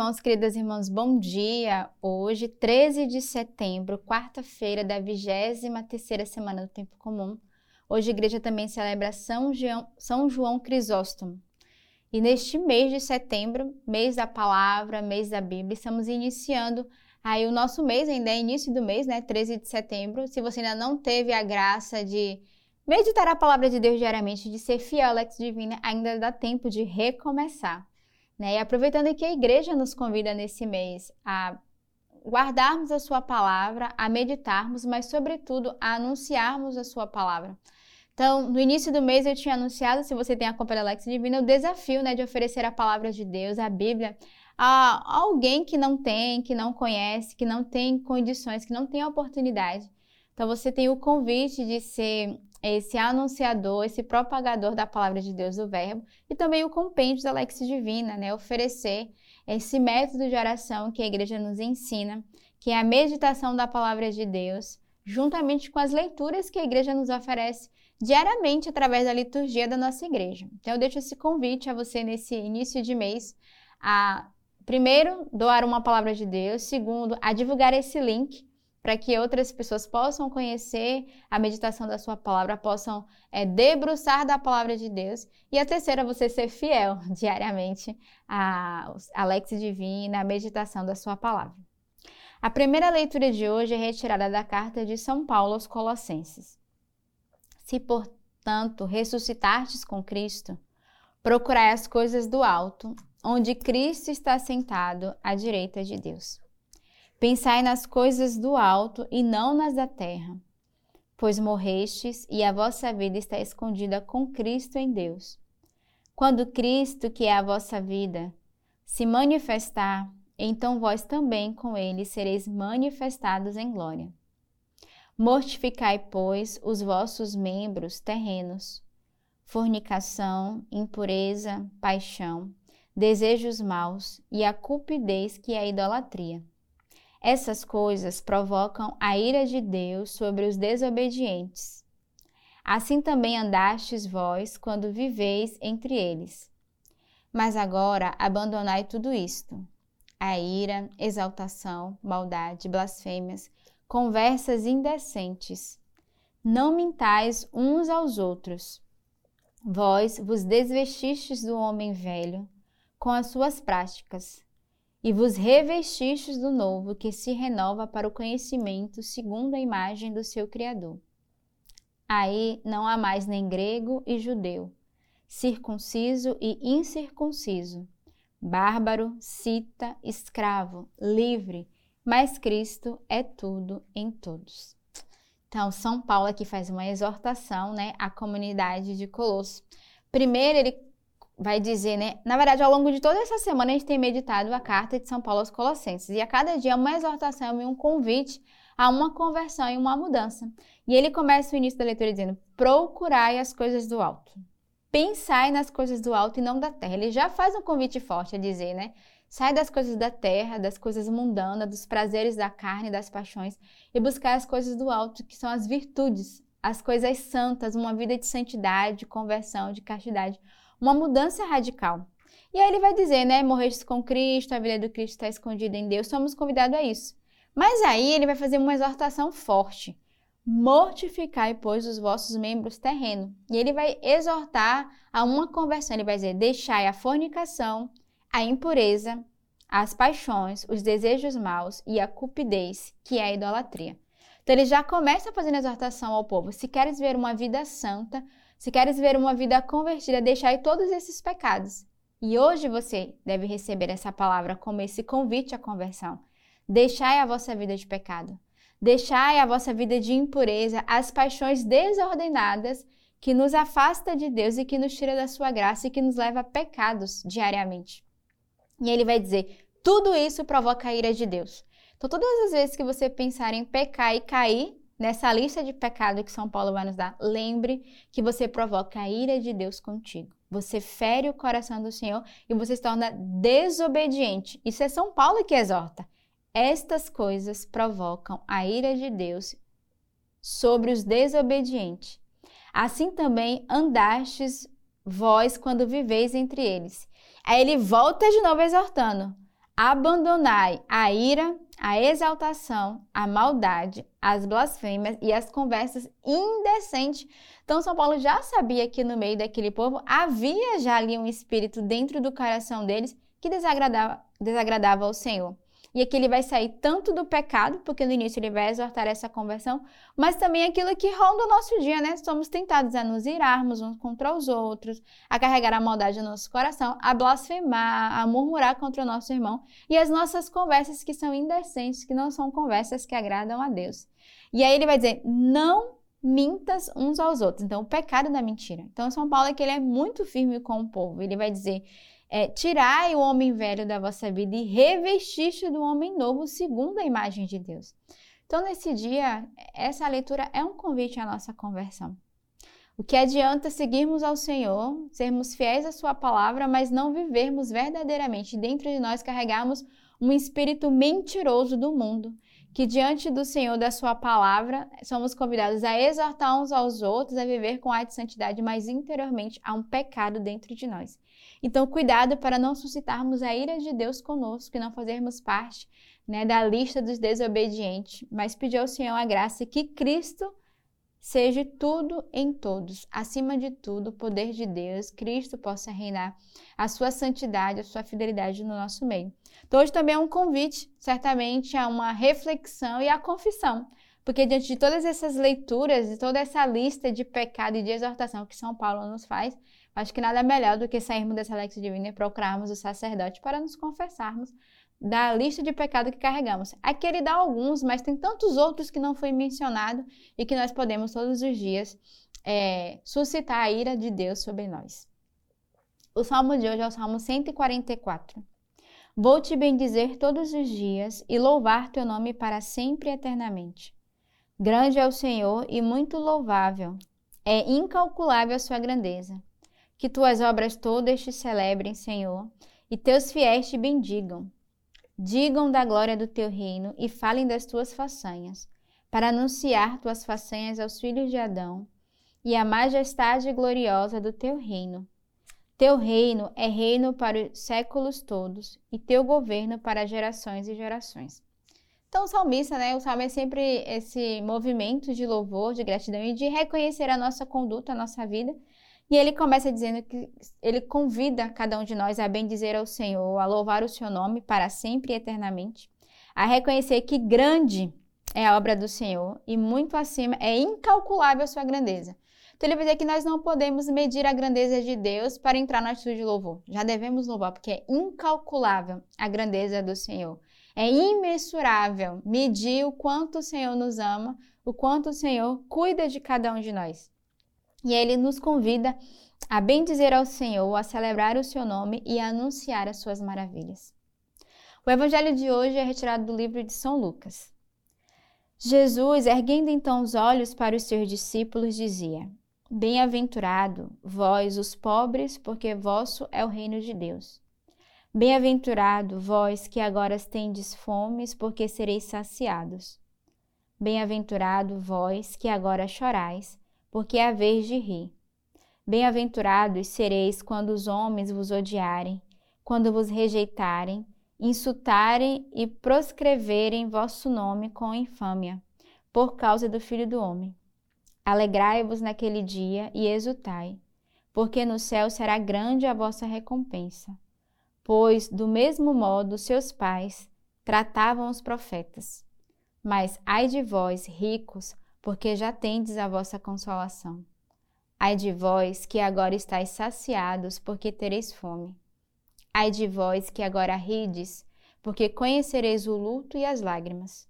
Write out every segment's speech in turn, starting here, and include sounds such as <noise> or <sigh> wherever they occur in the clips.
Irmãos, queridas irmãs, bom dia. Hoje, 13 de setembro, quarta-feira da 23ª semana do Tempo Comum. Hoje a igreja também celebra São João, São João Crisóstomo. E neste mês de setembro, mês da palavra, mês da Bíblia, estamos iniciando aí o nosso mês, ainda é início do mês, né, 13 de setembro. Se você ainda não teve a graça de meditar a palavra de Deus diariamente, de ser fiel à Lex Divina, ainda dá tempo de recomeçar. Né? E aproveitando que a igreja nos convida nesse mês a guardarmos a sua palavra, a meditarmos, mas sobretudo a anunciarmos a sua palavra. Então, no início do mês eu tinha anunciado, se você tem a Lex Divina, o desafio né, de oferecer a palavra de Deus, a Bíblia, a alguém que não tem, que não conhece, que não tem condições, que não tem oportunidade. Então, você tem o convite de ser esse anunciador, esse propagador da palavra de Deus, do Verbo, e também o compêndio da Lex Divina, né? Oferecer esse método de oração que a igreja nos ensina, que é a meditação da palavra de Deus, juntamente com as leituras que a igreja nos oferece diariamente através da liturgia da nossa igreja. Então, eu deixo esse convite a você nesse início de mês a, primeiro, doar uma palavra de Deus, segundo, a divulgar esse link para que outras pessoas possam conhecer a meditação da sua palavra, possam é, debruçar da palavra de Deus. E a terceira, você ser fiel <laughs> diariamente à, à Lex Divina, à meditação da sua palavra. A primeira leitura de hoje é retirada da carta de São Paulo aos Colossenses. Se, portanto, ressuscitastes com Cristo, procurai as coisas do alto, onde Cristo está sentado à direita de Deus. Pensai nas coisas do alto e não nas da terra, pois morrestes e a vossa vida está escondida com Cristo em Deus. Quando Cristo, que é a vossa vida, se manifestar, então vós também com ele sereis manifestados em glória. Mortificai, pois, os vossos membros terrenos: fornicação, impureza, paixão, desejos maus e a cupidez que é a idolatria essas coisas provocam a ira de Deus sobre os desobedientes. Assim também andastes vós quando viveis entre eles. Mas agora abandonai tudo isto: a ira, exaltação, maldade, blasfêmias, conversas indecentes. Não mintais uns aos outros. Vós vos desvestistes do homem velho com as suas práticas e vos revestistes do novo, que se renova para o conhecimento segundo a imagem do seu Criador. Aí não há mais nem grego e judeu, circunciso e incircunciso, bárbaro, cita, escravo, livre, mas Cristo é tudo em todos. Então, São Paulo aqui faz uma exortação né, à comunidade de Colosso. Primeiro, ele vai dizer, né? Na verdade, ao longo de toda essa semana, a gente tem meditado a carta de São Paulo aos Colossenses. E a cada dia, uma exortação e um convite a uma conversão e uma mudança. E ele começa o início da leitura dizendo: procurai as coisas do alto. Pensai nas coisas do alto e não da terra. Ele já faz um convite forte a dizer, né? Sai das coisas da terra, das coisas mundanas, dos prazeres da carne, das paixões, e buscar as coisas do alto, que são as virtudes, as coisas santas, uma vida de santidade, de conversão, de castidade uma mudança radical. E aí ele vai dizer, né? Morrestes com Cristo, a vida do Cristo está escondida em Deus, somos convidados a isso. Mas aí ele vai fazer uma exortação forte. Mortificai, pois, os vossos membros terrenos. E ele vai exortar a uma conversão. Ele vai dizer: deixai a fornicação, a impureza, as paixões, os desejos maus e a cupidez, que é a idolatria. Então ele já começa fazendo exortação ao povo: se queres ver uma vida santa, se queres ver uma vida convertida, deixai todos esses pecados. E hoje você deve receber essa palavra como esse convite à conversão. Deixai a vossa vida de pecado. Deixai a vossa vida de impureza, as paixões desordenadas que nos afasta de Deus e que nos tira da sua graça e que nos leva a pecados diariamente. E ele vai dizer: tudo isso provoca a ira de Deus. Então, todas as vezes que você pensar em pecar e cair, Nessa lista de pecado que São Paulo vai nos dar, lembre que você provoca a ira de Deus contigo. Você fere o coração do Senhor e você se torna desobediente. Isso é São Paulo que exorta. Estas coisas provocam a ira de Deus sobre os desobedientes. Assim também andastes vós quando viveis entre eles. Aí ele volta de novo exortando. Abandonai a ira, a exaltação, a maldade, as blasfêmias e as conversas indecentes. Então, São Paulo já sabia que no meio daquele povo havia já ali um espírito dentro do coração deles que desagradava, desagradava ao Senhor. E aqui ele vai sair tanto do pecado, porque no início ele vai exortar essa conversão, mas também aquilo que ronda o nosso dia, né? Somos tentados a nos irarmos uns contra os outros, a carregar a maldade no nosso coração, a blasfemar, a murmurar contra o nosso irmão e as nossas conversas que são indecentes, que não são conversas que agradam a Deus. E aí ele vai dizer: não mintas uns aos outros. Então, o pecado da mentira. Então, São Paulo é que ele é muito firme com o povo. Ele vai dizer: é, tirai o homem velho da vossa vida e revestiste do homem novo segundo a imagem de Deus. Então, nesse dia, essa leitura é um convite à nossa conversão. O que adianta seguirmos ao Senhor, sermos fiéis à Sua palavra, mas não vivermos verdadeiramente dentro de nós, carregarmos um espírito mentiroso do mundo, que diante do Senhor, da Sua palavra, somos convidados a exortar uns aos outros, a viver com a de santidade, mas interiormente há um pecado dentro de nós. Então, cuidado para não suscitarmos a ira de Deus conosco e não fazermos parte né, da lista dos desobedientes, mas pedir ao Senhor a graça que Cristo seja tudo em todos, acima de tudo, o poder de Deus, Cristo possa reinar, a sua santidade, a sua fidelidade no nosso meio. Então, hoje também é um convite, certamente, a uma reflexão e a confissão. Porque diante de todas essas leituras e toda essa lista de pecado e de exortação que São Paulo nos faz, Acho que nada melhor do que sairmos dessa Lex Divina e procurarmos o sacerdote para nos confessarmos da lista de pecado que carregamos. Aqui ele dá alguns, mas tem tantos outros que não foi mencionado e que nós podemos todos os dias é, suscitar a ira de Deus sobre nós. O salmo de hoje é o salmo 144. Vou te bendizer todos os dias e louvar teu nome para sempre e eternamente. Grande é o Senhor e muito louvável, é incalculável a sua grandeza. Que tuas obras todas te celebrem, Senhor, e teus fiéis te bendigam. Digam da glória do teu reino e falem das tuas façanhas, para anunciar tuas façanhas aos filhos de Adão e a majestade gloriosa do teu reino. Teu reino é reino para os séculos todos e teu governo para gerações e gerações. Então, o salmista, né? O salmo é sempre esse movimento de louvor, de gratidão e de reconhecer a nossa conduta, a nossa vida e ele começa dizendo que ele convida cada um de nós a bendizer ao Senhor, a louvar o seu nome para sempre e eternamente, a reconhecer que grande é a obra do Senhor e muito acima é incalculável a sua grandeza. Então ele vai dizer que nós não podemos medir a grandeza de Deus para entrar na atitude de louvor. Já devemos louvar, porque é incalculável a grandeza do Senhor. É imensurável medir o quanto o Senhor nos ama, o quanto o Senhor cuida de cada um de nós. E ele nos convida a bendizer ao Senhor, a celebrar o seu nome e a anunciar as suas maravilhas. O evangelho de hoje é retirado do livro de São Lucas. Jesus, erguendo então os olhos para os seus discípulos, dizia: Bem-aventurado vós, os pobres, porque vosso é o reino de Deus. Bem-aventurado vós que agora tendes fomes, porque sereis saciados. Bem-aventurado vós que agora chorais, porque é a vez de rir. Bem-aventurados sereis quando os homens vos odiarem, quando vos rejeitarem, insultarem e proscreverem vosso nome com infâmia, por causa do Filho do Homem. Alegrai-vos naquele dia e exultai, porque no céu será grande a vossa recompensa. Pois, do mesmo modo, seus pais tratavam os profetas. Mas ai de vós, ricos, porque já tendes a vossa consolação. Ai de vós que agora estáis saciados, porque tereis fome. Ai de vós que agora rides, porque conhecereis o luto e as lágrimas.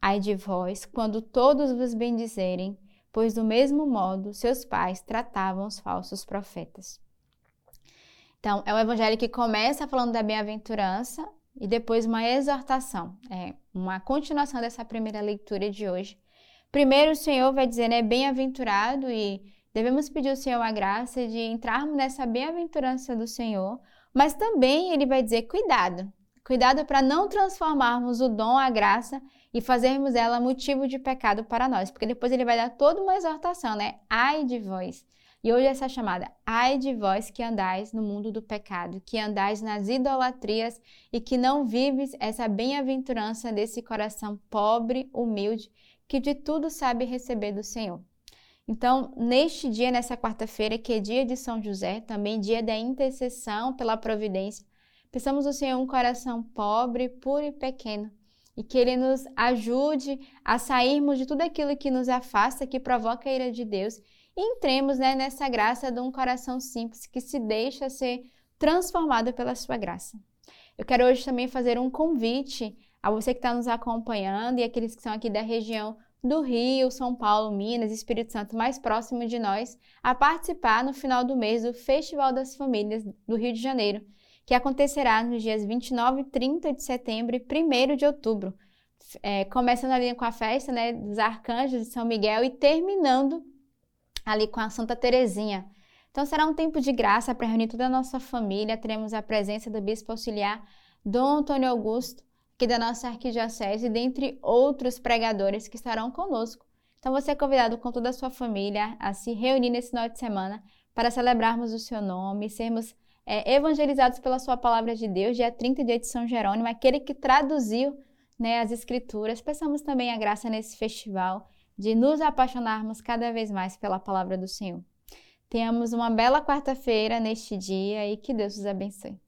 Ai de vós, quando todos vos bendizerem, pois do mesmo modo seus pais tratavam os falsos profetas. Então, é um evangelho que começa falando da bem-aventurança e depois uma exortação, é uma continuação dessa primeira leitura de hoje, Primeiro, o Senhor vai dizer, né, bem-aventurado e devemos pedir ao Senhor a graça de entrarmos nessa bem-aventurança do Senhor, mas também ele vai dizer, cuidado, cuidado para não transformarmos o dom, a graça e fazermos ela motivo de pecado para nós, porque depois ele vai dar toda uma exortação, né? Ai de vós. E hoje essa chamada, ai de vós que andais no mundo do pecado, que andais nas idolatrias e que não vives essa bem-aventurança desse coração pobre, humilde, que de tudo sabe receber do Senhor. Então, neste dia, nessa quarta-feira, que é dia de São José, também dia da intercessão pela providência, peçamos ao Senhor um coração pobre, puro e pequeno, e que Ele nos ajude a sairmos de tudo aquilo que nos afasta, que provoca a ira de Deus, e entremos né, nessa graça de um coração simples que se deixa ser transformado pela Sua graça. Eu quero hoje também fazer um convite a você que está nos acompanhando e aqueles que são aqui da região do Rio, São Paulo, Minas, Espírito Santo mais próximo de nós, a participar no final do mês do Festival das Famílias do Rio de Janeiro, que acontecerá nos dias 29 e 30 de setembro e 1 de outubro. É, começando ali com a festa né, dos Arcanjos de São Miguel e terminando ali com a Santa Terezinha. Então será um tempo de graça para reunir toda a nossa família. Teremos a presença do Bispo Auxiliar Dom Antônio Augusto, aqui da nossa arquidiocese, dentre outros pregadores que estarão conosco. Então você é convidado com toda a sua família a se reunir nesse final de semana para celebrarmos o seu nome, sermos é, evangelizados pela sua palavra de Deus, dia 30, dia de São Jerônimo, aquele que traduziu né, as escrituras. Peçamos também a graça nesse festival de nos apaixonarmos cada vez mais pela palavra do Senhor. Tenhamos uma bela quarta-feira neste dia e que Deus os abençoe.